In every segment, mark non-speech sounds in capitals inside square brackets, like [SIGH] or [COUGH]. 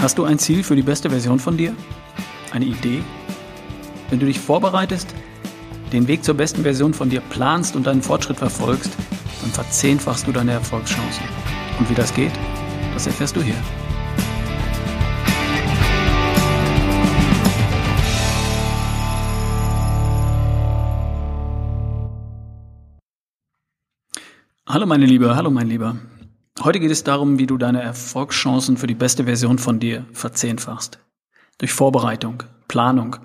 Hast du ein Ziel für die beste Version von dir? Eine Idee? Wenn du dich vorbereitest, den Weg zur besten Version von dir planst und deinen Fortschritt verfolgst, dann verzehnfachst du deine Erfolgschancen. Und wie das geht, das erfährst du hier. Hallo meine Liebe, hallo mein Lieber. Heute geht es darum, wie du deine Erfolgschancen für die beste Version von dir verzehnfachst. Durch Vorbereitung, Planung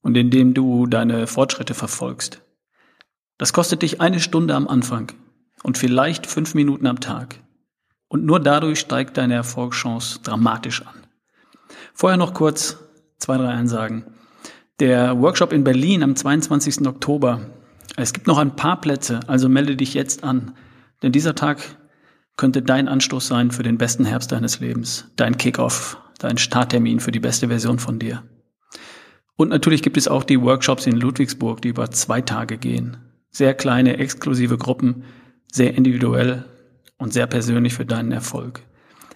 und indem du deine Fortschritte verfolgst. Das kostet dich eine Stunde am Anfang und vielleicht fünf Minuten am Tag. Und nur dadurch steigt deine Erfolgschance dramatisch an. Vorher noch kurz zwei, drei Einsagen. Der Workshop in Berlin am 22. Oktober. Es gibt noch ein paar Plätze, also melde dich jetzt an. Denn dieser Tag könnte dein Anstoß sein für den besten Herbst deines Lebens, dein Kickoff, dein Starttermin für die beste Version von dir. Und natürlich gibt es auch die Workshops in Ludwigsburg, die über zwei Tage gehen. Sehr kleine, exklusive Gruppen, sehr individuell und sehr persönlich für deinen Erfolg.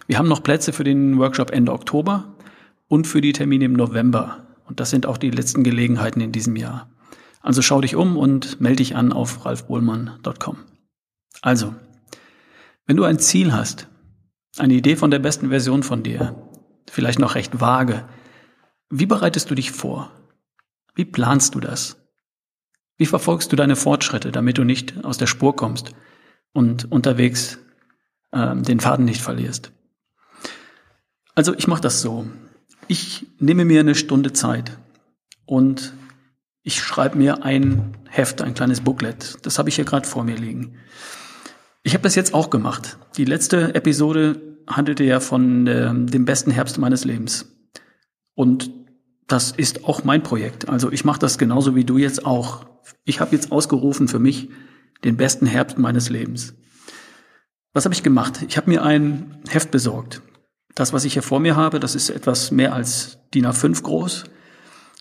Wir haben noch Plätze für den Workshop Ende Oktober und für die Termine im November. Und das sind auch die letzten Gelegenheiten in diesem Jahr. Also schau dich um und melde dich an auf ralfbohlmann.com. Also, wenn du ein Ziel hast, eine Idee von der besten Version von dir, vielleicht noch recht vage, wie bereitest du dich vor? Wie planst du das? Wie verfolgst du deine Fortschritte, damit du nicht aus der Spur kommst und unterwegs äh, den Faden nicht verlierst? Also ich mache das so. Ich nehme mir eine Stunde Zeit und ich schreibe mir ein Heft, ein kleines Booklet. Das habe ich hier gerade vor mir liegen. Ich habe das jetzt auch gemacht. Die letzte Episode handelte ja von äh, dem besten Herbst meines Lebens. Und das ist auch mein Projekt. Also ich mache das genauso wie du jetzt auch. Ich habe jetzt ausgerufen für mich den besten Herbst meines Lebens. Was habe ich gemacht? Ich habe mir ein Heft besorgt. Das, was ich hier vor mir habe, das ist etwas mehr als DIN A5 groß.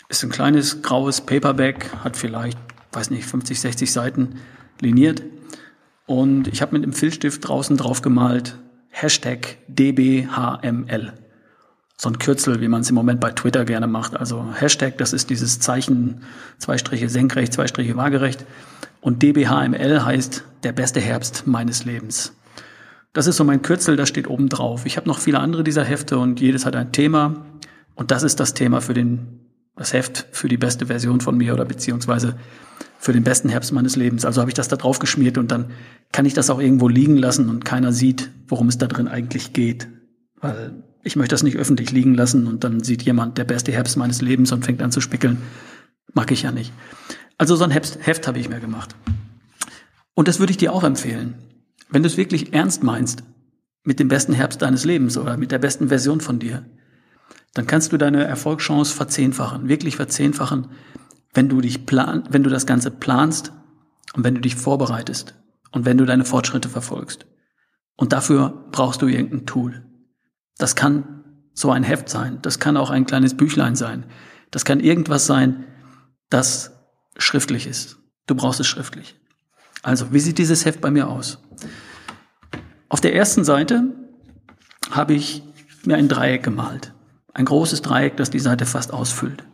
Ist ein kleines graues Paperback, hat vielleicht, weiß nicht, 50, 60 Seiten liniert. Und ich habe mit dem Filzstift draußen drauf gemalt, Hashtag DBHML. So ein Kürzel, wie man es im Moment bei Twitter gerne macht. Also Hashtag, das ist dieses Zeichen, zwei Striche senkrecht, zwei Striche waagerecht. Und DBHML heißt der beste Herbst meines Lebens. Das ist so mein Kürzel, das steht oben drauf. Ich habe noch viele andere dieser Hefte und jedes hat ein Thema. Und das ist das Thema für den, das Heft für die beste Version von mir oder beziehungsweise für den besten Herbst meines Lebens. Also habe ich das da drauf geschmiert und dann kann ich das auch irgendwo liegen lassen und keiner sieht, worum es da drin eigentlich geht. Weil ich möchte das nicht öffentlich liegen lassen und dann sieht jemand der beste Herbst meines Lebens und fängt an zu spickeln. Mag ich ja nicht. Also so ein Heft, Heft habe ich mir gemacht. Und das würde ich dir auch empfehlen. Wenn du es wirklich ernst meinst mit dem besten Herbst deines Lebens oder mit der besten Version von dir, dann kannst du deine Erfolgschance verzehnfachen, wirklich verzehnfachen, wenn du dich plan, wenn du das Ganze planst und wenn du dich vorbereitest und wenn du deine Fortschritte verfolgst. Und dafür brauchst du irgendein Tool. Das kann so ein Heft sein, das kann auch ein kleines Büchlein sein, das kann irgendwas sein, das schriftlich ist. Du brauchst es schriftlich. Also, wie sieht dieses Heft bei mir aus? Auf der ersten Seite habe ich mir ein Dreieck gemalt. Ein großes Dreieck, das die Seite fast ausfüllt.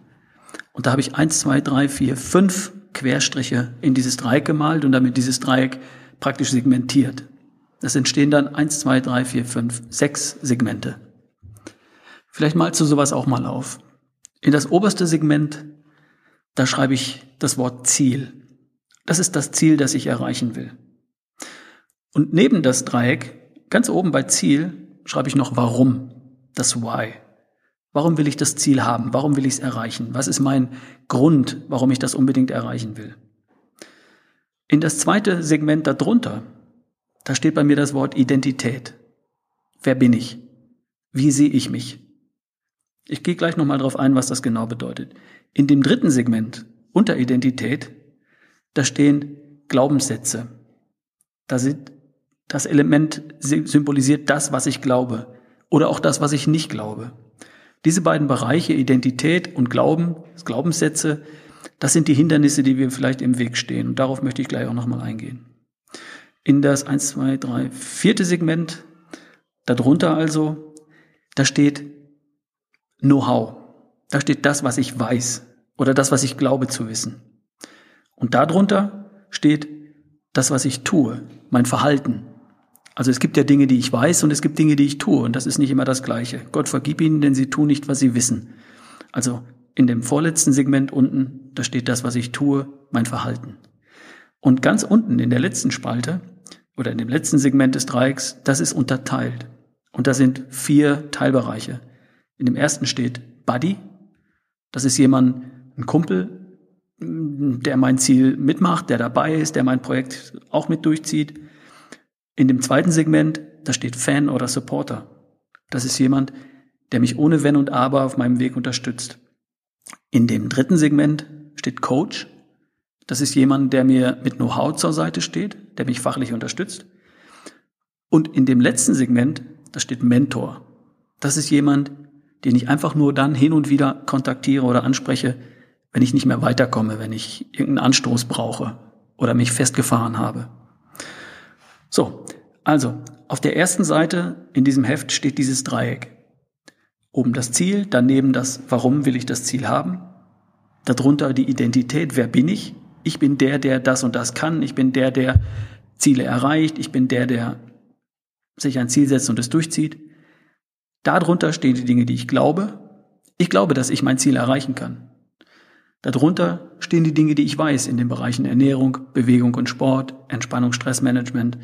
Und da habe ich eins, zwei, drei, vier, fünf Querstriche in dieses Dreieck gemalt und damit dieses Dreieck praktisch segmentiert. Es entstehen dann eins, zwei, drei, vier, fünf, sechs Segmente. Vielleicht malst du sowas auch mal auf. In das oberste Segment, da schreibe ich das Wort Ziel. Das ist das Ziel, das ich erreichen will. Und neben das Dreieck, ganz oben bei Ziel, schreibe ich noch Warum, das Why. Warum will ich das Ziel haben? Warum will ich es erreichen? Was ist mein Grund, warum ich das unbedingt erreichen will? In das zweite Segment darunter, da steht bei mir das Wort Identität. Wer bin ich? Wie sehe ich mich? Ich gehe gleich nochmal darauf ein, was das genau bedeutet. In dem dritten Segment, unter Identität, da stehen Glaubenssätze. Da sind, das Element symbolisiert das, was ich glaube oder auch das, was ich nicht glaube. Diese beiden Bereiche, Identität und Glauben, Glaubenssätze, das sind die Hindernisse, die wir vielleicht im Weg stehen. Und darauf möchte ich gleich auch nochmal eingehen. In das 1, 2, 3, vierte Segment, darunter also, da steht Know-how. Da steht das, was ich weiß oder das, was ich glaube zu wissen. Und darunter steht das, was ich tue, mein Verhalten. Also es gibt ja Dinge, die ich weiß und es gibt Dinge, die ich tue und das ist nicht immer das Gleiche. Gott vergib ihnen, denn sie tun nicht, was sie wissen. Also in dem vorletzten Segment unten, da steht das, was ich tue, mein Verhalten. Und ganz unten in der letzten Spalte oder in dem letzten Segment des Dreiecks, das ist unterteilt. Und da sind vier Teilbereiche. In dem ersten steht Buddy. Das ist jemand, ein Kumpel, der mein Ziel mitmacht, der dabei ist, der mein Projekt auch mit durchzieht. In dem zweiten Segment, da steht Fan oder Supporter. Das ist jemand, der mich ohne Wenn und Aber auf meinem Weg unterstützt. In dem dritten Segment steht Coach. Das ist jemand, der mir mit Know-how zur Seite steht, der mich fachlich unterstützt. Und in dem letzten Segment, da steht Mentor. Das ist jemand, den ich einfach nur dann hin und wieder kontaktiere oder anspreche, wenn ich nicht mehr weiterkomme, wenn ich irgendeinen Anstoß brauche oder mich festgefahren habe. So, also auf der ersten Seite in diesem Heft steht dieses Dreieck. Oben das Ziel, daneben das Warum will ich das Ziel haben, darunter die Identität, wer bin ich? Ich bin der, der das und das kann, ich bin der, der Ziele erreicht, ich bin der, der sich ein Ziel setzt und es durchzieht. Darunter stehen die Dinge, die ich glaube. Ich glaube, dass ich mein Ziel erreichen kann. Darunter stehen die Dinge, die ich weiß in den Bereichen Ernährung, Bewegung und Sport, Entspannung, Stressmanagement,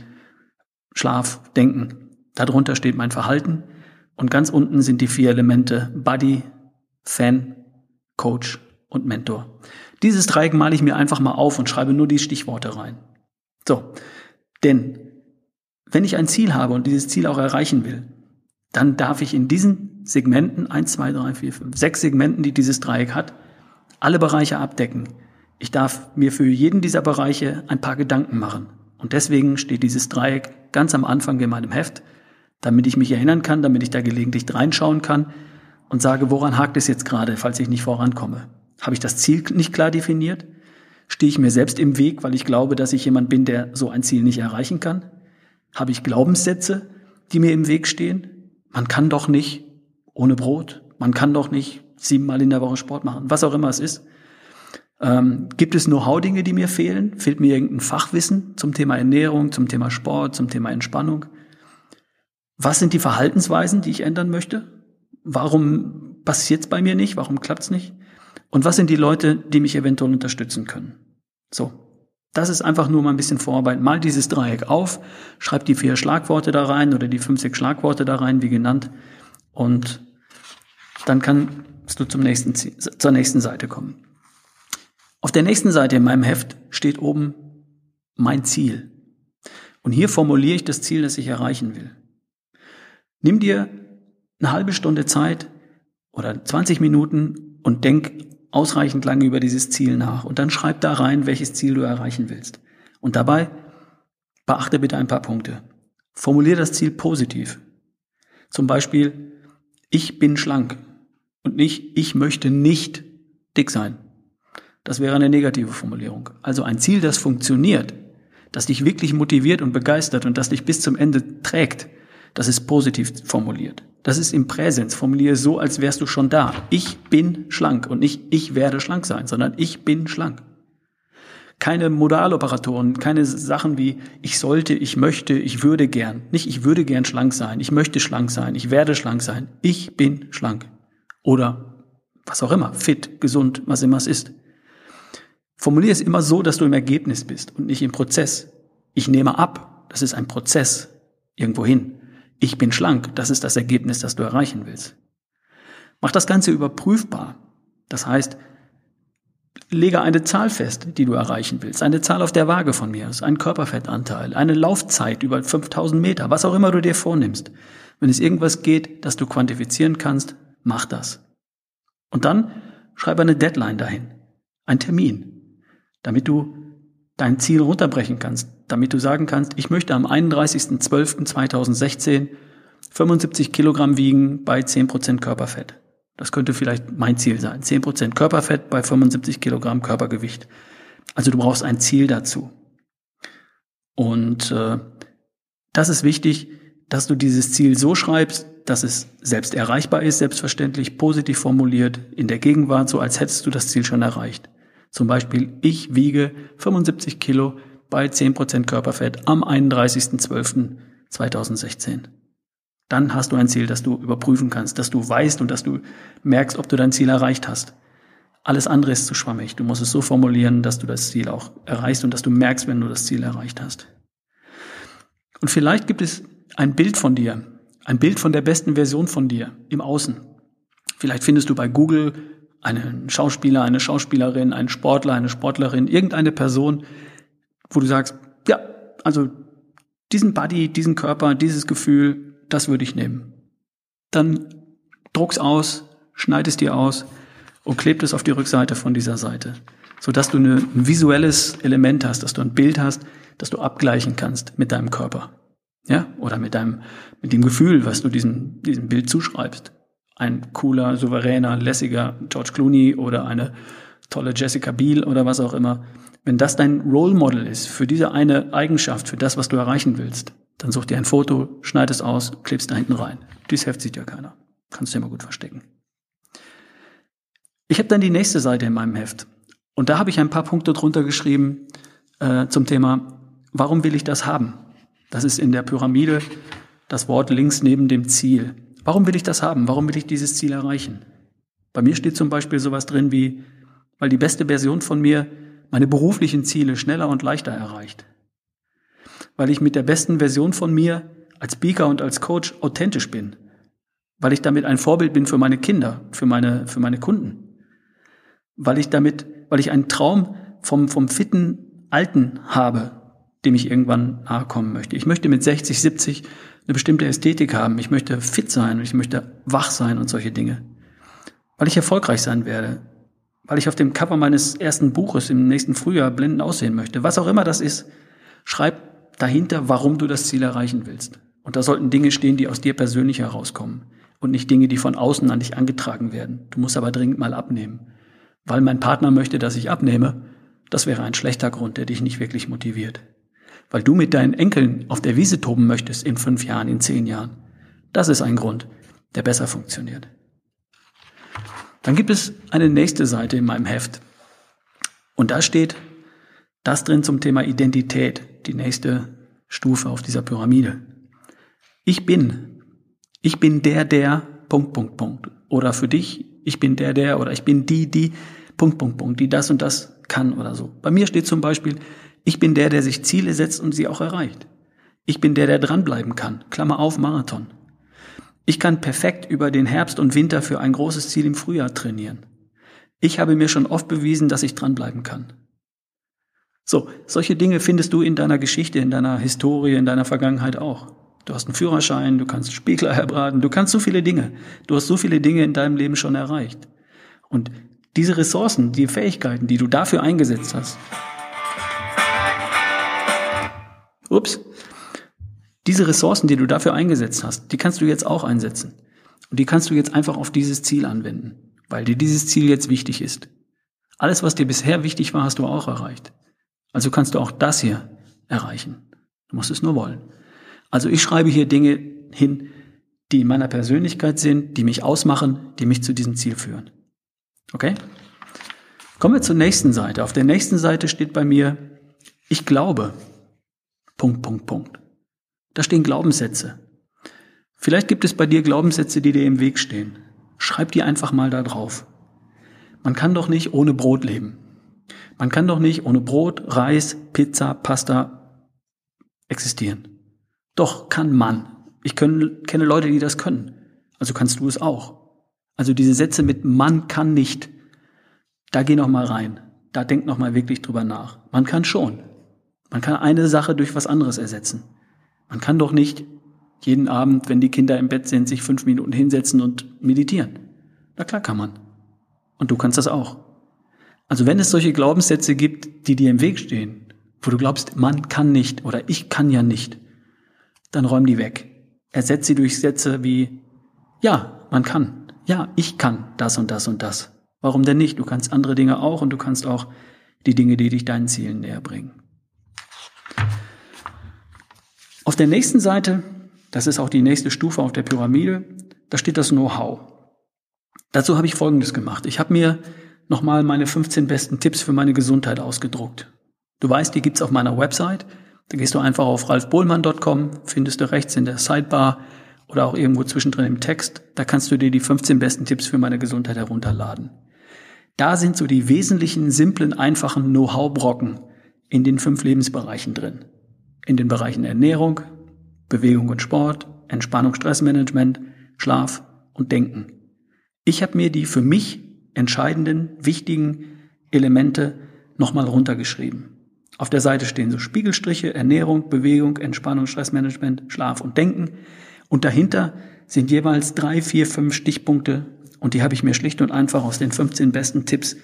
Schlaf, Denken. Darunter steht mein Verhalten und ganz unten sind die vier Elemente Buddy, Fan, Coach und Mentor. Dieses Dreieck male ich mir einfach mal auf und schreibe nur die Stichworte rein. So, denn wenn ich ein Ziel habe und dieses Ziel auch erreichen will, dann darf ich in diesen Segmenten, eins, zwei, drei, vier, fünf, sechs Segmenten, die dieses Dreieck hat, alle Bereiche abdecken. Ich darf mir für jeden dieser Bereiche ein paar Gedanken machen. Und deswegen steht dieses Dreieck ganz am Anfang in meinem Heft, damit ich mich erinnern kann, damit ich da gelegentlich reinschauen kann und sage, woran hakt es jetzt gerade, falls ich nicht vorankomme. Habe ich das Ziel nicht klar definiert? Stehe ich mir selbst im Weg, weil ich glaube, dass ich jemand bin, der so ein Ziel nicht erreichen kann? Habe ich Glaubenssätze, die mir im Weg stehen? Man kann doch nicht ohne Brot. Man kann doch nicht siebenmal in der Woche Sport machen, was auch immer es ist. Ähm, gibt es Know-how-Dinge, die mir fehlen? Fehlt mir irgendein Fachwissen zum Thema Ernährung, zum Thema Sport, zum Thema Entspannung? Was sind die Verhaltensweisen, die ich ändern möchte? Warum passiert es bei mir nicht? Warum klappt es nicht? Und was sind die Leute, die mich eventuell unterstützen können? So, das ist einfach nur mal ein bisschen Vorarbeit. Mal dieses Dreieck auf, schreib die vier Schlagworte da rein oder die fünf, sechs Schlagworte da rein, wie genannt. Und dann kann du zum nächsten, zur nächsten Seite kommen. Auf der nächsten Seite in meinem Heft steht oben mein Ziel. Und hier formuliere ich das Ziel, das ich erreichen will. Nimm dir eine halbe Stunde Zeit oder 20 Minuten und denk ausreichend lange über dieses Ziel nach. Und dann schreib da rein, welches Ziel du erreichen willst. Und dabei beachte bitte ein paar Punkte. Formuliere das Ziel positiv. Zum Beispiel, ich bin schlank und nicht, ich möchte nicht dick sein. Das wäre eine negative Formulierung. Also ein Ziel, das funktioniert, das dich wirklich motiviert und begeistert und das dich bis zum Ende trägt, das ist positiv formuliert. Das ist im Präsens. Formuliere so, als wärst du schon da. Ich bin schlank und nicht ich werde schlank sein, sondern ich bin schlank. Keine Modaloperatoren, keine Sachen wie ich sollte, ich möchte, ich würde gern. Nicht ich würde gern schlank sein, ich möchte schlank sein, ich werde schlank sein. Ich bin schlank oder was auch immer, fit, gesund, was immer es ist. Formulier es immer so, dass du im Ergebnis bist und nicht im Prozess. Ich nehme ab, das ist ein Prozess irgendwo hin. Ich bin schlank, das ist das Ergebnis, das du erreichen willst. Mach das Ganze überprüfbar. Das heißt, lege eine Zahl fest, die du erreichen willst. Eine Zahl auf der Waage von mir, ein Körperfettanteil, eine Laufzeit über 5000 Meter, was auch immer du dir vornimmst. Wenn es irgendwas geht, das du quantifizieren kannst, mach das. Und dann schreib eine Deadline dahin, ein Termin, damit du dein Ziel runterbrechen kannst, damit du sagen kannst, ich möchte am 31.12.2016 75 Kilogramm wiegen bei 10% Körperfett. Das könnte vielleicht mein Ziel sein. 10% Körperfett bei 75 Kilogramm Körpergewicht. Also du brauchst ein Ziel dazu. Und äh, das ist wichtig, dass du dieses Ziel so schreibst, dass es selbst erreichbar ist, selbstverständlich, positiv formuliert, in der Gegenwart, so als hättest du das Ziel schon erreicht. Zum Beispiel, ich wiege 75 Kilo bei 10% Körperfett am 31.12.2016. Dann hast du ein Ziel, das du überprüfen kannst, dass du weißt und dass du merkst, ob du dein Ziel erreicht hast. Alles andere ist zu schwammig. Du musst es so formulieren, dass du das Ziel auch erreichst und dass du merkst, wenn du das Ziel erreicht hast. Und vielleicht gibt es ein Bild von dir, ein Bild von der besten Version von dir im Außen. Vielleicht findest du bei Google einen Schauspieler, eine Schauspielerin, einen Sportler, eine Sportlerin, irgendeine Person, wo du sagst, ja, also diesen Body, diesen Körper, dieses Gefühl, das würde ich nehmen. Dann druck's aus, schneid es dir aus und klebt es auf die Rückseite von dieser Seite, sodass du ein visuelles Element hast, dass du ein Bild hast, das du abgleichen kannst mit deinem Körper. Ja, oder mit deinem, mit dem Gefühl, was du diesem, diesem Bild zuschreibst. Ein cooler, souveräner, lässiger George Clooney oder eine tolle Jessica Biel oder was auch immer. Wenn das dein Role Model ist für diese eine Eigenschaft, für das, was du erreichen willst, dann such dir ein Foto, schneid es aus, klebst da hinten rein. Dieses Heft sieht ja keiner. Kannst du immer gut verstecken. Ich habe dann die nächste Seite in meinem Heft. Und da habe ich ein paar Punkte drunter geschrieben äh, zum Thema, warum will ich das haben? Das ist in der Pyramide das Wort links neben dem Ziel. Warum will ich das haben? Warum will ich dieses Ziel erreichen? Bei mir steht zum Beispiel sowas drin wie, weil die beste Version von mir meine beruflichen Ziele schneller und leichter erreicht. Weil ich mit der besten Version von mir als Speaker und als Coach authentisch bin. Weil ich damit ein Vorbild bin für meine Kinder, für meine, für meine Kunden. Weil ich damit, weil ich einen Traum vom, vom fitten Alten habe, dem ich irgendwann nahe kommen möchte. Ich möchte mit 60, 70 eine bestimmte Ästhetik haben. Ich möchte fit sein und ich möchte wach sein und solche Dinge. Weil ich erfolgreich sein werde weil ich auf dem Cover meines ersten Buches im nächsten Frühjahr blendend aussehen möchte. Was auch immer das ist, schreib dahinter, warum du das Ziel erreichen willst. Und da sollten Dinge stehen, die aus dir persönlich herauskommen und nicht Dinge, die von außen an dich angetragen werden. Du musst aber dringend mal abnehmen. Weil mein Partner möchte, dass ich abnehme, das wäre ein schlechter Grund, der dich nicht wirklich motiviert. Weil du mit deinen Enkeln auf der Wiese toben möchtest in fünf Jahren, in zehn Jahren. Das ist ein Grund, der besser funktioniert. Dann gibt es eine nächste Seite in meinem Heft. Und da steht das drin zum Thema Identität, die nächste Stufe auf dieser Pyramide. Ich bin. Ich bin der, der, Punkt, Punkt, Punkt. Oder für dich, ich bin der, der, oder ich bin die, die, Punkt, Punkt, Punkt, die das und das kann oder so. Bei mir steht zum Beispiel, ich bin der, der sich Ziele setzt und sie auch erreicht. Ich bin der, der dranbleiben kann. Klammer auf, Marathon. Ich kann perfekt über den Herbst und Winter für ein großes Ziel im Frühjahr trainieren. Ich habe mir schon oft bewiesen, dass ich dranbleiben kann. So, solche Dinge findest du in deiner Geschichte, in deiner Historie, in deiner Vergangenheit auch. Du hast einen Führerschein, du kannst Spiegler [LAUGHS] herbraten, du kannst so viele Dinge. Du hast so viele Dinge in deinem Leben schon erreicht. Und diese Ressourcen, die Fähigkeiten, die du dafür eingesetzt hast, ups, diese Ressourcen, die du dafür eingesetzt hast, die kannst du jetzt auch einsetzen. Und die kannst du jetzt einfach auf dieses Ziel anwenden, weil dir dieses Ziel jetzt wichtig ist. Alles, was dir bisher wichtig war, hast du auch erreicht. Also kannst du auch das hier erreichen. Du musst es nur wollen. Also ich schreibe hier Dinge hin, die in meiner Persönlichkeit sind, die mich ausmachen, die mich zu diesem Ziel führen. Okay? Kommen wir zur nächsten Seite. Auf der nächsten Seite steht bei mir, ich glaube. Punkt, Punkt, Punkt. Da stehen Glaubenssätze. Vielleicht gibt es bei dir Glaubenssätze, die dir im Weg stehen. Schreib die einfach mal da drauf. Man kann doch nicht ohne Brot leben. Man kann doch nicht ohne Brot, Reis, Pizza, Pasta existieren. Doch kann man. Ich kenne Leute, die das können. Also kannst du es auch. Also diese Sätze mit man kann nicht. Da geh noch mal rein. Da denk noch mal wirklich drüber nach. Man kann schon. Man kann eine Sache durch was anderes ersetzen. Man kann doch nicht jeden Abend, wenn die Kinder im Bett sind, sich fünf Minuten hinsetzen und meditieren. Na klar kann man. Und du kannst das auch. Also wenn es solche Glaubenssätze gibt, die dir im Weg stehen, wo du glaubst, man kann nicht oder ich kann ja nicht, dann räum die weg. Ersetz sie durch Sätze wie, ja, man kann. Ja, ich kann das und das und das. Warum denn nicht? Du kannst andere Dinge auch und du kannst auch die Dinge, die dich deinen Zielen näher bringen. Auf der nächsten Seite, das ist auch die nächste Stufe auf der Pyramide, da steht das Know-how. Dazu habe ich Folgendes gemacht. Ich habe mir nochmal meine 15 besten Tipps für meine Gesundheit ausgedruckt. Du weißt, die gibt's auf meiner Website. Da gehst du einfach auf ralfbohlmann.com, findest du rechts in der Sidebar oder auch irgendwo zwischendrin im Text. Da kannst du dir die 15 besten Tipps für meine Gesundheit herunterladen. Da sind so die wesentlichen, simplen, einfachen Know-how-Brocken in den fünf Lebensbereichen drin. In den Bereichen Ernährung, Bewegung und Sport, Entspannung, Stressmanagement, Schlaf und Denken. Ich habe mir die für mich entscheidenden, wichtigen Elemente nochmal runtergeschrieben. Auf der Seite stehen so Spiegelstriche, Ernährung, Bewegung, Entspannung, Stressmanagement, Schlaf und Denken. Und dahinter sind jeweils drei, vier, fünf Stichpunkte. Und die habe ich mir schlicht und einfach aus den 15 besten Tipps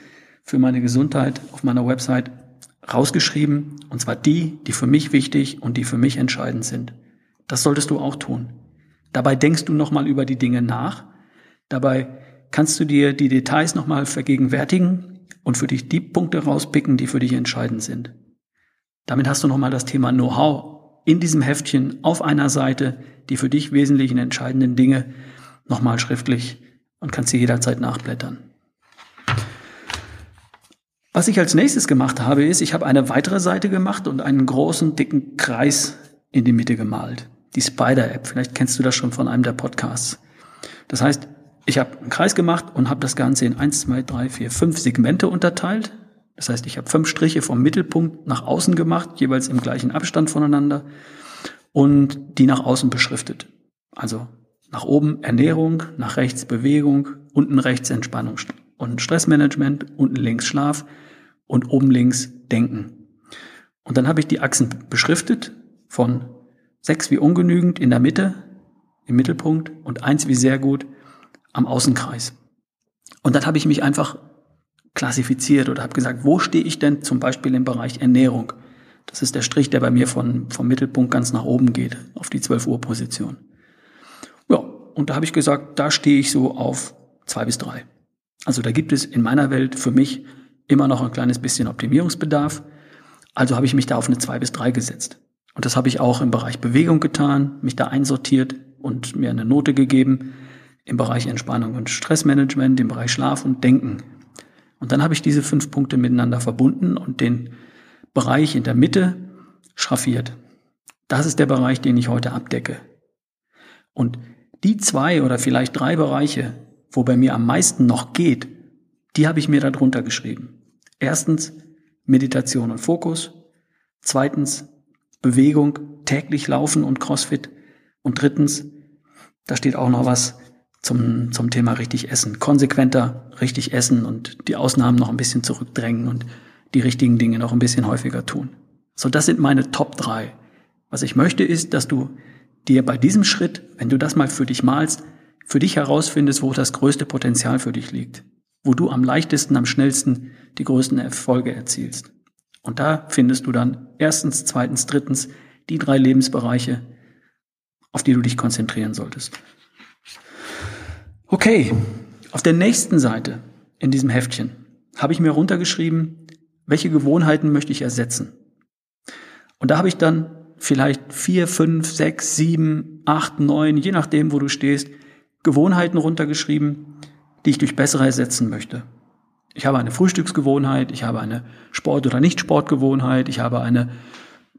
für meine Gesundheit auf meiner Website rausgeschrieben. Und zwar die, die für mich wichtig und die für mich entscheidend sind. Das solltest du auch tun. Dabei denkst du nochmal über die Dinge nach. Dabei kannst du dir die Details nochmal vergegenwärtigen und für dich die Punkte rauspicken, die für dich entscheidend sind. Damit hast du nochmal das Thema Know-how in diesem Heftchen auf einer Seite, die für dich wesentlichen entscheidenden Dinge nochmal schriftlich und kannst sie jederzeit nachblättern. Was ich als nächstes gemacht habe, ist, ich habe eine weitere Seite gemacht und einen großen, dicken Kreis in die Mitte gemalt. Die Spider-App, vielleicht kennst du das schon von einem der Podcasts. Das heißt, ich habe einen Kreis gemacht und habe das Ganze in eins, zwei, drei, vier, fünf Segmente unterteilt. Das heißt, ich habe fünf Striche vom Mittelpunkt nach außen gemacht, jeweils im gleichen Abstand voneinander und die nach außen beschriftet. Also nach oben Ernährung, nach rechts Bewegung, unten rechts Entspannung und Stressmanagement, unten links Schlaf und oben links Denken. Und dann habe ich die Achsen beschriftet von sechs wie ungenügend in der Mitte, im Mittelpunkt und eins wie sehr gut am Außenkreis. Und dann habe ich mich einfach klassifiziert oder habe gesagt, wo stehe ich denn zum Beispiel im Bereich Ernährung? Das ist der Strich, der bei mir von, vom Mittelpunkt ganz nach oben geht, auf die 12 Uhr Position. Ja, und da habe ich gesagt, da stehe ich so auf zwei bis drei. Also da gibt es in meiner Welt für mich immer noch ein kleines bisschen Optimierungsbedarf. Also habe ich mich da auf eine zwei bis drei gesetzt. Und das habe ich auch im Bereich Bewegung getan, mich da einsortiert und mir eine Note gegeben im Bereich Entspannung und Stressmanagement, im Bereich Schlaf und Denken. Und dann habe ich diese fünf Punkte miteinander verbunden und den Bereich in der Mitte schraffiert. Das ist der Bereich, den ich heute abdecke. Und die zwei oder vielleicht drei Bereiche, wo bei mir am meisten noch geht, die habe ich mir darunter geschrieben. Erstens Meditation und Fokus. Zweitens Bewegung, täglich Laufen und CrossFit. Und drittens, da steht auch noch was zum, zum Thema richtig essen. Konsequenter richtig essen und die Ausnahmen noch ein bisschen zurückdrängen und die richtigen Dinge noch ein bisschen häufiger tun. So, das sind meine Top drei. Was ich möchte ist, dass du dir bei diesem Schritt, wenn du das mal für dich malst, für dich herausfindest, wo das größte Potenzial für dich liegt. Wo du am leichtesten, am schnellsten die größten Erfolge erzielst. Und da findest du dann erstens, zweitens, drittens die drei Lebensbereiche, auf die du dich konzentrieren solltest. Okay, auf der nächsten Seite in diesem Heftchen habe ich mir runtergeschrieben, welche Gewohnheiten möchte ich ersetzen. Und da habe ich dann vielleicht vier, fünf, sechs, sieben, acht, neun, je nachdem, wo du stehst, Gewohnheiten runtergeschrieben, die ich durch bessere ersetzen möchte. Ich habe eine Frühstücksgewohnheit, ich habe eine Sport- oder Nicht-Sportgewohnheit, ich habe eine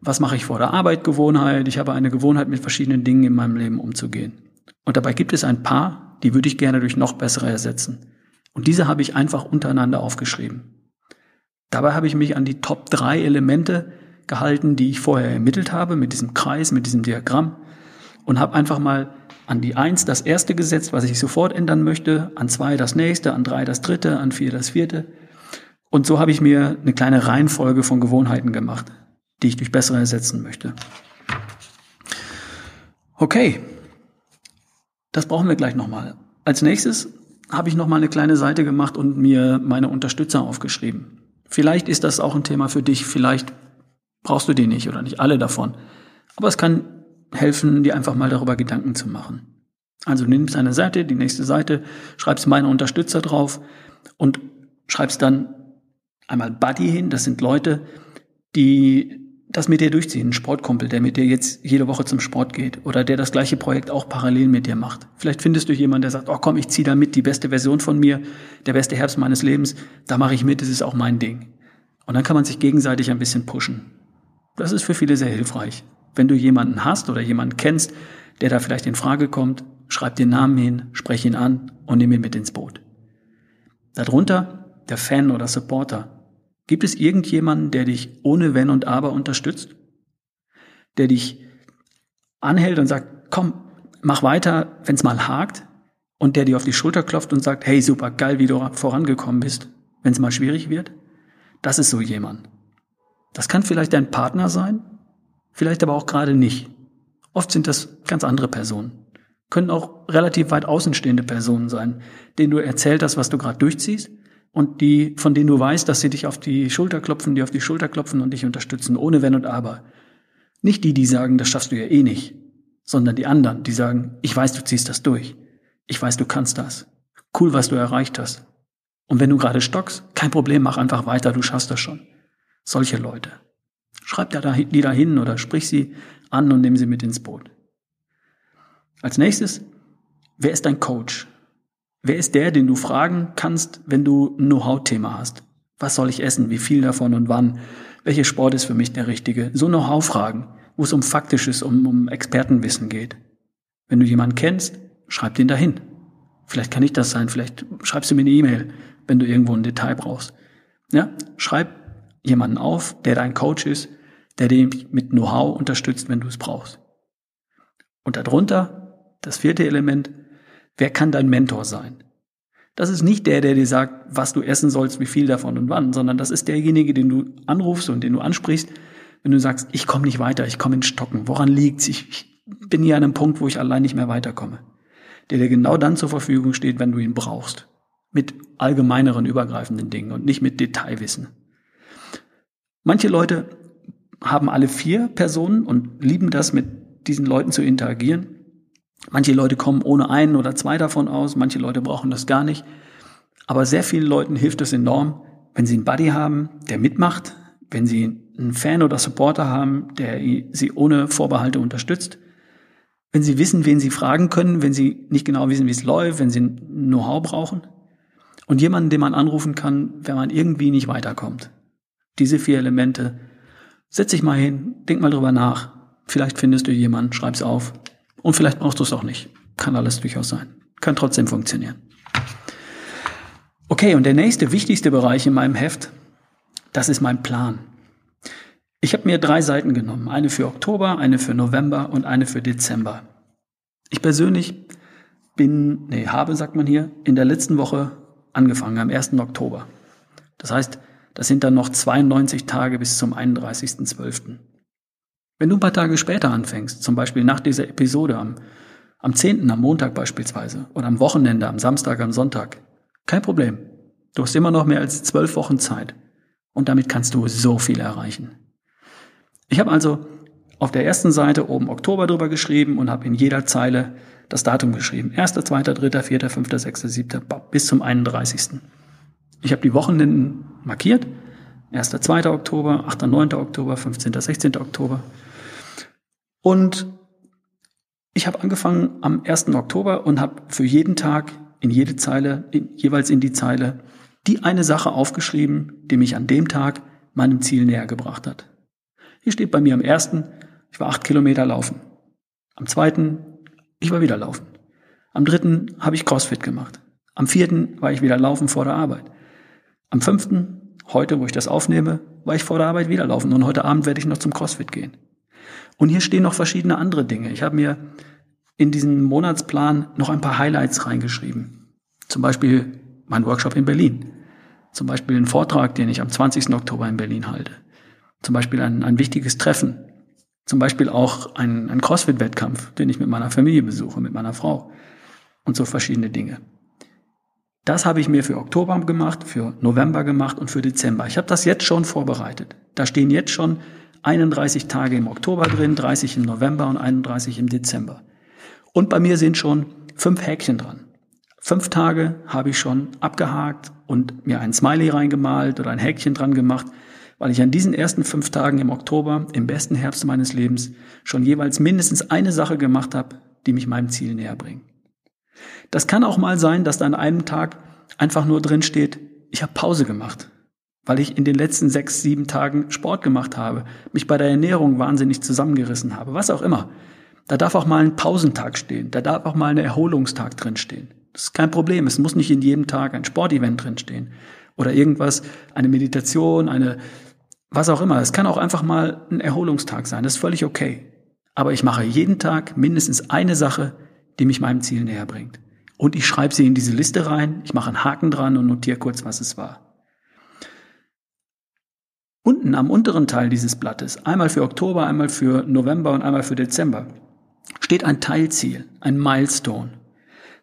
Was mache ich vor der Arbeit Gewohnheit, ich habe eine Gewohnheit, mit verschiedenen Dingen in meinem Leben umzugehen. Und dabei gibt es ein paar, die würde ich gerne durch noch bessere ersetzen. Und diese habe ich einfach untereinander aufgeschrieben. Dabei habe ich mich an die Top drei Elemente gehalten, die ich vorher ermittelt habe, mit diesem Kreis, mit diesem Diagramm und habe einfach mal an die eins das erste gesetzt, was ich sofort ändern möchte, an zwei das nächste, an drei das dritte, an vier das vierte. Und so habe ich mir eine kleine Reihenfolge von Gewohnheiten gemacht, die ich durch bessere ersetzen möchte. Okay, das brauchen wir gleich nochmal. Als nächstes habe ich nochmal eine kleine Seite gemacht und mir meine Unterstützer aufgeschrieben. Vielleicht ist das auch ein Thema für dich, vielleicht brauchst du die nicht oder nicht alle davon. Aber es kann helfen, dir einfach mal darüber Gedanken zu machen. Also du nimmst eine Seite, die nächste Seite, schreibst meine Unterstützer drauf und schreibst dann einmal Buddy hin. Das sind Leute, die das mit dir durchziehen, ein Sportkumpel, der mit dir jetzt jede Woche zum Sport geht oder der das gleiche Projekt auch parallel mit dir macht. Vielleicht findest du jemanden, der sagt, oh komm, ich ziehe da mit, die beste Version von mir, der beste Herbst meines Lebens, da mache ich mit, das ist auch mein Ding. Und dann kann man sich gegenseitig ein bisschen pushen. Das ist für viele sehr hilfreich. Wenn du jemanden hast oder jemanden kennst, der da vielleicht in Frage kommt, schreib den Namen hin, sprech ihn an und nimm ihn mit ins Boot. Darunter der Fan oder Supporter, Gibt es irgendjemanden, der dich ohne Wenn und Aber unterstützt? Der dich anhält und sagt, komm, mach weiter, wenn es mal hakt? Und der dir auf die Schulter klopft und sagt, hey, super, geil, wie du vorangekommen bist, wenn es mal schwierig wird? Das ist so jemand. Das kann vielleicht dein Partner sein, vielleicht aber auch gerade nicht. Oft sind das ganz andere Personen. Können auch relativ weit außenstehende Personen sein, denen du erzählt hast, was du gerade durchziehst und die, von denen du weißt, dass sie dich auf die Schulter klopfen, die auf die Schulter klopfen und dich unterstützen, ohne Wenn und Aber. Nicht die, die sagen, das schaffst du ja eh nicht, sondern die anderen, die sagen, ich weiß, du ziehst das durch. Ich weiß, du kannst das. Cool, was du erreicht hast. Und wenn du gerade stockst, kein Problem, mach einfach weiter, du schaffst das schon. Solche Leute. Schreib die da hin oder sprich sie an und nimm sie mit ins Boot. Als nächstes, wer ist dein Coach? Wer ist der, den du fragen kannst, wenn du ein Know-how-Thema hast? Was soll ich essen? Wie viel davon und wann? Welcher Sport ist für mich der richtige? So Know-how-Fragen, wo es um Faktisches, um, um Expertenwissen geht. Wenn du jemanden kennst, schreib den dahin. Vielleicht kann ich das sein, vielleicht schreibst du mir eine E-Mail, wenn du irgendwo ein Detail brauchst. Ja, schreib jemanden auf, der dein Coach ist, der dich mit Know-how unterstützt, wenn du es brauchst. Und darunter, das vierte Element, Wer kann dein Mentor sein? Das ist nicht der, der dir sagt, was du essen sollst, wie viel davon und wann, sondern das ist derjenige, den du anrufst und den du ansprichst, wenn du sagst, ich komme nicht weiter, ich komme in Stocken. Woran liegt's? Ich, ich bin hier an einem Punkt, wo ich allein nicht mehr weiterkomme. Der dir genau dann zur Verfügung steht, wenn du ihn brauchst. Mit allgemeineren, übergreifenden Dingen und nicht mit Detailwissen. Manche Leute haben alle vier Personen und lieben das, mit diesen Leuten zu interagieren. Manche Leute kommen ohne einen oder zwei davon aus, manche Leute brauchen das gar nicht. Aber sehr vielen Leuten hilft es enorm, wenn sie einen Buddy haben, der mitmacht, wenn sie einen Fan oder Supporter haben, der sie ohne Vorbehalte unterstützt, wenn sie wissen, wen sie fragen können, wenn sie nicht genau wissen, wie es läuft, wenn sie Know-how brauchen und jemanden, den man anrufen kann, wenn man irgendwie nicht weiterkommt. Diese vier Elemente. Setz dich mal hin, denk mal drüber nach. Vielleicht findest du jemanden, schreib's auf. Und vielleicht brauchst du es auch nicht. Kann alles durchaus sein. Kann trotzdem funktionieren. Okay, und der nächste wichtigste Bereich in meinem Heft, das ist mein Plan. Ich habe mir drei Seiten genommen. Eine für Oktober, eine für November und eine für Dezember. Ich persönlich bin, nee, habe, sagt man hier, in der letzten Woche angefangen, am 1. Oktober. Das heißt, das sind dann noch 92 Tage bis zum 31.12. Wenn du ein paar Tage später anfängst, zum Beispiel nach dieser Episode am, am 10., am Montag beispielsweise, oder am Wochenende, am Samstag, am Sonntag, kein Problem. Du hast immer noch mehr als zwölf Wochen Zeit. Und damit kannst du so viel erreichen. Ich habe also auf der ersten Seite oben Oktober drüber geschrieben und habe in jeder Zeile das Datum geschrieben. 1., 2., 3., 4., 5., 6., 7. bis zum 31. Ich habe die Wochenenden markiert. 1., 2. Oktober, 8., 9. Oktober, 15., 16. Oktober. Und ich habe angefangen am 1. Oktober und habe für jeden Tag in jede Zeile, in, jeweils in die Zeile, die eine Sache aufgeschrieben, die mich an dem Tag meinem Ziel näher gebracht hat. Hier steht bei mir am ersten, ich war acht Kilometer laufen. Am zweiten, ich war wieder laufen. Am dritten habe ich CrossFit gemacht. Am vierten war ich wieder laufen vor der Arbeit. Am fünften, heute, wo ich das aufnehme, war ich vor der Arbeit wieder laufen und heute Abend werde ich noch zum CrossFit gehen. Und hier stehen noch verschiedene andere Dinge. Ich habe mir in diesen Monatsplan noch ein paar Highlights reingeschrieben. Zum Beispiel mein Workshop in Berlin. Zum Beispiel einen Vortrag, den ich am 20. Oktober in Berlin halte. Zum Beispiel ein, ein wichtiges Treffen. Zum Beispiel auch ein, ein CrossFit-Wettkampf, den ich mit meiner Familie besuche, mit meiner Frau. Und so verschiedene Dinge. Das habe ich mir für Oktober gemacht, für November gemacht und für Dezember. Ich habe das jetzt schon vorbereitet. Da stehen jetzt schon 31 Tage im Oktober drin, 30 im November und 31 im Dezember. Und bei mir sind schon fünf Häkchen dran. Fünf Tage habe ich schon abgehakt und mir ein Smiley reingemalt oder ein Häkchen dran gemacht, weil ich an diesen ersten fünf Tagen im Oktober, im besten Herbst meines Lebens, schon jeweils mindestens eine Sache gemacht habe, die mich meinem Ziel näher bringt. Das kann auch mal sein, dass da an einem Tag einfach nur drin steht, ich habe Pause gemacht, weil ich in den letzten sechs, sieben Tagen Sport gemacht habe, mich bei der Ernährung wahnsinnig zusammengerissen habe, was auch immer. Da darf auch mal ein Pausentag stehen, da darf auch mal ein Erholungstag drin stehen. Das ist kein Problem. Es muss nicht in jedem Tag ein Sportevent drinstehen oder irgendwas, eine Meditation, eine, was auch immer. Es kann auch einfach mal ein Erholungstag sein. Das ist völlig okay. Aber ich mache jeden Tag mindestens eine Sache, die mich meinem Ziel näher bringt. Und ich schreibe sie in diese Liste rein, ich mache einen Haken dran und notiere kurz, was es war. Unten am unteren Teil dieses Blattes, einmal für Oktober, einmal für November und einmal für Dezember, steht ein Teilziel, ein Milestone.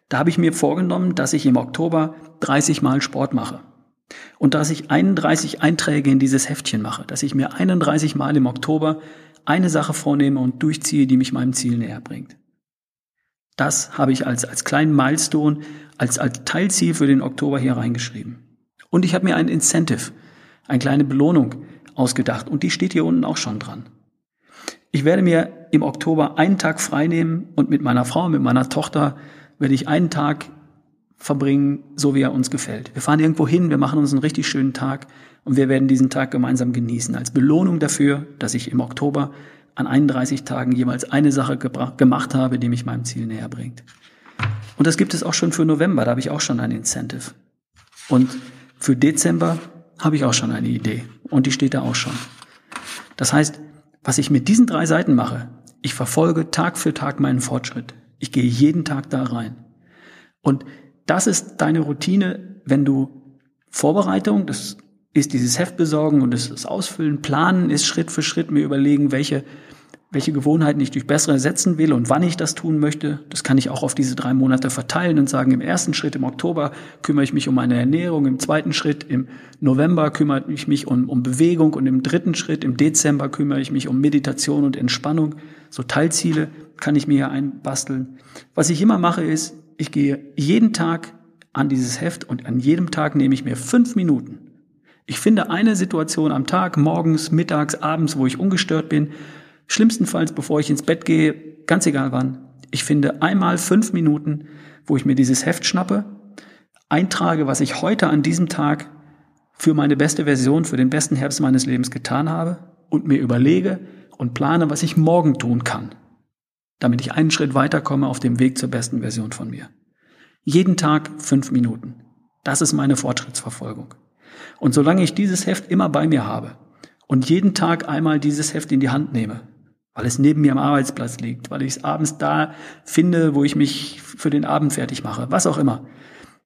Da habe ich mir vorgenommen, dass ich im Oktober 30 Mal Sport mache. Und dass ich 31 Einträge in dieses Heftchen mache, dass ich mir 31 Mal im Oktober eine Sache vornehme und durchziehe, die mich meinem Ziel näher bringt. Das habe ich als, als kleinen Milestone, als, als Teilziel für den Oktober hier reingeschrieben. Und ich habe mir ein Incentive, eine kleine Belohnung ausgedacht und die steht hier unten auch schon dran. Ich werde mir im Oktober einen Tag frei nehmen und mit meiner Frau, mit meiner Tochter werde ich einen Tag verbringen, so wie er uns gefällt. Wir fahren irgendwo hin, wir machen uns einen richtig schönen Tag und wir werden diesen Tag gemeinsam genießen. Als Belohnung dafür, dass ich im Oktober an 31 Tagen jeweils eine Sache gemacht habe, die mich meinem Ziel näher bringt. Und das gibt es auch schon für November, da habe ich auch schon ein Incentive. Und für Dezember habe ich auch schon eine Idee und die steht da auch schon. Das heißt, was ich mit diesen drei Seiten mache, ich verfolge Tag für Tag meinen Fortschritt. Ich gehe jeden Tag da rein. Und das ist deine Routine, wenn du Vorbereitung, das ist dieses Heft besorgen und das Ausfüllen, planen ist Schritt für Schritt mir überlegen, welche, welche Gewohnheiten ich durch bessere ersetzen will und wann ich das tun möchte. Das kann ich auch auf diese drei Monate verteilen und sagen, im ersten Schritt im Oktober kümmere ich mich um meine Ernährung, im zweiten Schritt im November kümmere ich mich um, um Bewegung und im dritten Schritt im Dezember kümmere ich mich um Meditation und Entspannung. So Teilziele kann ich mir hier einbasteln. Was ich immer mache ist, ich gehe jeden Tag an dieses Heft und an jedem Tag nehme ich mir fünf Minuten. Ich finde eine Situation am Tag, morgens, mittags, abends, wo ich ungestört bin, schlimmstenfalls bevor ich ins Bett gehe, ganz egal wann. Ich finde einmal fünf Minuten, wo ich mir dieses Heft schnappe, eintrage, was ich heute an diesem Tag für meine beste Version, für den besten Herbst meines Lebens getan habe und mir überlege und plane, was ich morgen tun kann damit ich einen Schritt weiterkomme auf dem Weg zur besten Version von mir. Jeden Tag fünf Minuten. Das ist meine Fortschrittsverfolgung. Und solange ich dieses Heft immer bei mir habe und jeden Tag einmal dieses Heft in die Hand nehme, weil es neben mir am Arbeitsplatz liegt, weil ich es abends da finde, wo ich mich für den Abend fertig mache, was auch immer.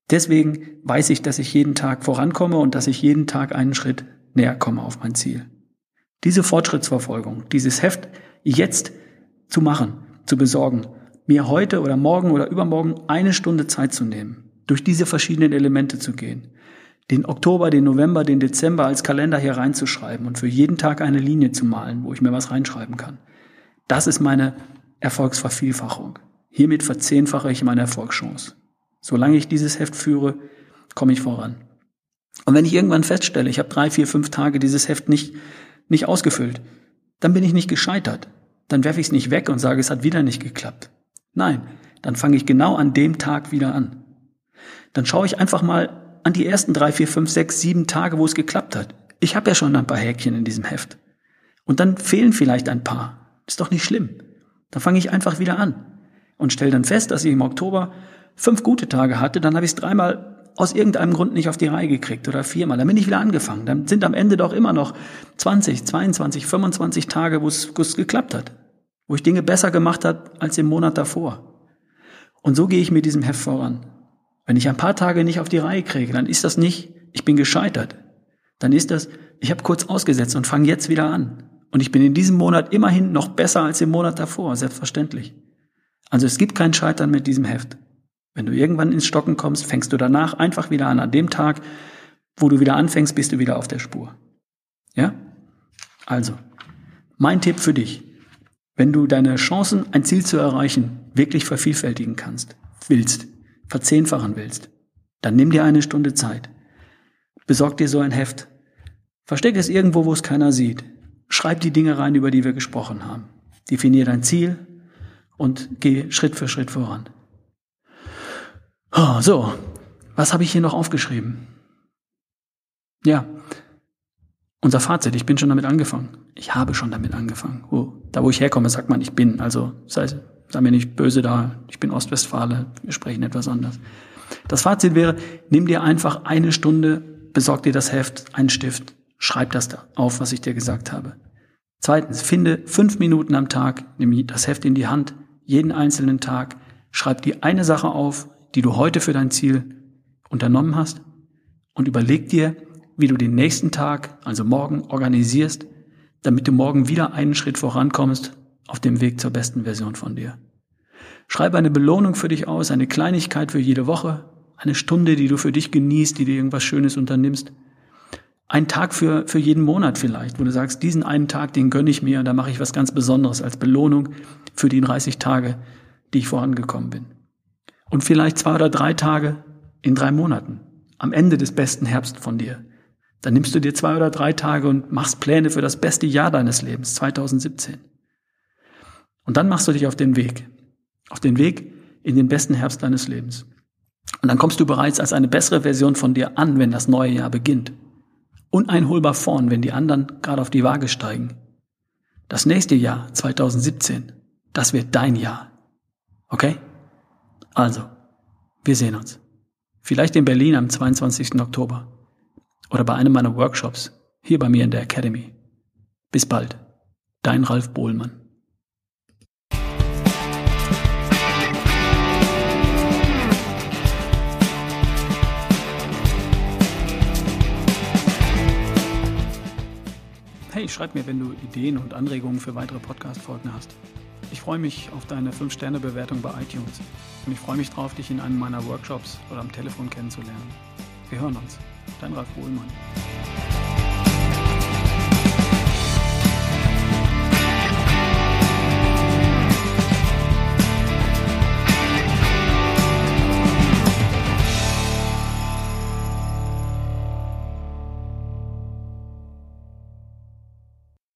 Deswegen weiß ich, dass ich jeden Tag vorankomme und dass ich jeden Tag einen Schritt näher komme auf mein Ziel. Diese Fortschrittsverfolgung, dieses Heft jetzt zu machen, zu besorgen, mir heute oder morgen oder übermorgen eine Stunde Zeit zu nehmen, durch diese verschiedenen Elemente zu gehen, den Oktober, den November, den Dezember als Kalender hier reinzuschreiben und für jeden Tag eine Linie zu malen, wo ich mir was reinschreiben kann. Das ist meine Erfolgsvervielfachung. Hiermit verzehnfache ich meine Erfolgschance. Solange ich dieses Heft führe, komme ich voran. Und wenn ich irgendwann feststelle, ich habe drei, vier, fünf Tage dieses Heft nicht, nicht ausgefüllt, dann bin ich nicht gescheitert dann werfe ich es nicht weg und sage, es hat wieder nicht geklappt. Nein, dann fange ich genau an dem Tag wieder an. Dann schaue ich einfach mal an die ersten drei, vier, fünf, sechs, sieben Tage, wo es geklappt hat. Ich habe ja schon ein paar Häkchen in diesem Heft. Und dann fehlen vielleicht ein paar. Ist doch nicht schlimm. Dann fange ich einfach wieder an und stelle dann fest, dass ich im Oktober fünf gute Tage hatte. Dann habe ich es dreimal aus irgendeinem Grund nicht auf die Reihe gekriegt oder viermal. Dann bin ich wieder angefangen. Dann sind am Ende doch immer noch 20, 22, 25 Tage, wo es geklappt hat. Wo ich Dinge besser gemacht habe als im Monat davor. Und so gehe ich mit diesem Heft voran. Wenn ich ein paar Tage nicht auf die Reihe kriege, dann ist das nicht, ich bin gescheitert. Dann ist das, ich habe kurz ausgesetzt und fange jetzt wieder an. Und ich bin in diesem Monat immerhin noch besser als im Monat davor, selbstverständlich. Also es gibt kein Scheitern mit diesem Heft. Wenn du irgendwann ins Stocken kommst, fängst du danach einfach wieder an. An dem Tag, wo du wieder anfängst, bist du wieder auf der Spur. Ja? Also, mein Tipp für dich. Wenn du deine Chancen, ein Ziel zu erreichen, wirklich vervielfältigen kannst, willst, verzehnfachen willst, dann nimm dir eine Stunde Zeit. Besorg dir so ein Heft. Versteck es irgendwo, wo es keiner sieht. Schreib die Dinge rein, über die wir gesprochen haben. Definier dein Ziel und geh Schritt für Schritt voran. Oh, so, was habe ich hier noch aufgeschrieben? Ja, unser Fazit, ich bin schon damit angefangen. Ich habe schon damit angefangen. Oh, da, wo ich herkomme, sagt man, ich bin. Also sei, sei mir nicht böse da, ich bin Ostwestfale, wir sprechen etwas anders. Das Fazit wäre, nimm dir einfach eine Stunde, besorg dir das Heft, einen Stift, schreib das da auf, was ich dir gesagt habe. Zweitens, finde fünf Minuten am Tag, nimm das Heft in die Hand, jeden einzelnen Tag, schreib dir eine Sache auf, die du heute für dein Ziel unternommen hast und überleg dir, wie du den nächsten Tag, also morgen, organisierst, damit du morgen wieder einen Schritt vorankommst auf dem Weg zur besten Version von dir. Schreibe eine Belohnung für dich aus, eine Kleinigkeit für jede Woche, eine Stunde, die du für dich genießt, die dir irgendwas Schönes unternimmst. Ein Tag für, für jeden Monat vielleicht, wo du sagst, diesen einen Tag, den gönne ich mir und da mache ich was ganz Besonderes als Belohnung für die 30 Tage, die ich vorangekommen bin. Und vielleicht zwei oder drei Tage in drei Monaten, am Ende des besten Herbst von dir. Dann nimmst du dir zwei oder drei Tage und machst Pläne für das beste Jahr deines Lebens, 2017. Und dann machst du dich auf den Weg, auf den Weg in den besten Herbst deines Lebens. Und dann kommst du bereits als eine bessere Version von dir an, wenn das neue Jahr beginnt. Uneinholbar vorn, wenn die anderen gerade auf die Waage steigen. Das nächste Jahr, 2017, das wird dein Jahr. Okay? Also, wir sehen uns. Vielleicht in Berlin am 22. Oktober oder bei einem meiner Workshops hier bei mir in der Academy. Bis bald. Dein Ralf Bohlmann. Hey, schreib mir, wenn du Ideen und Anregungen für weitere Podcast-Folgen hast. Ich freue mich auf deine 5-Sterne-Bewertung bei iTunes und ich freue mich drauf, dich in einem meiner Workshops oder am Telefon kennenzulernen. Wir hören uns. Dein Ralf Bohlmann.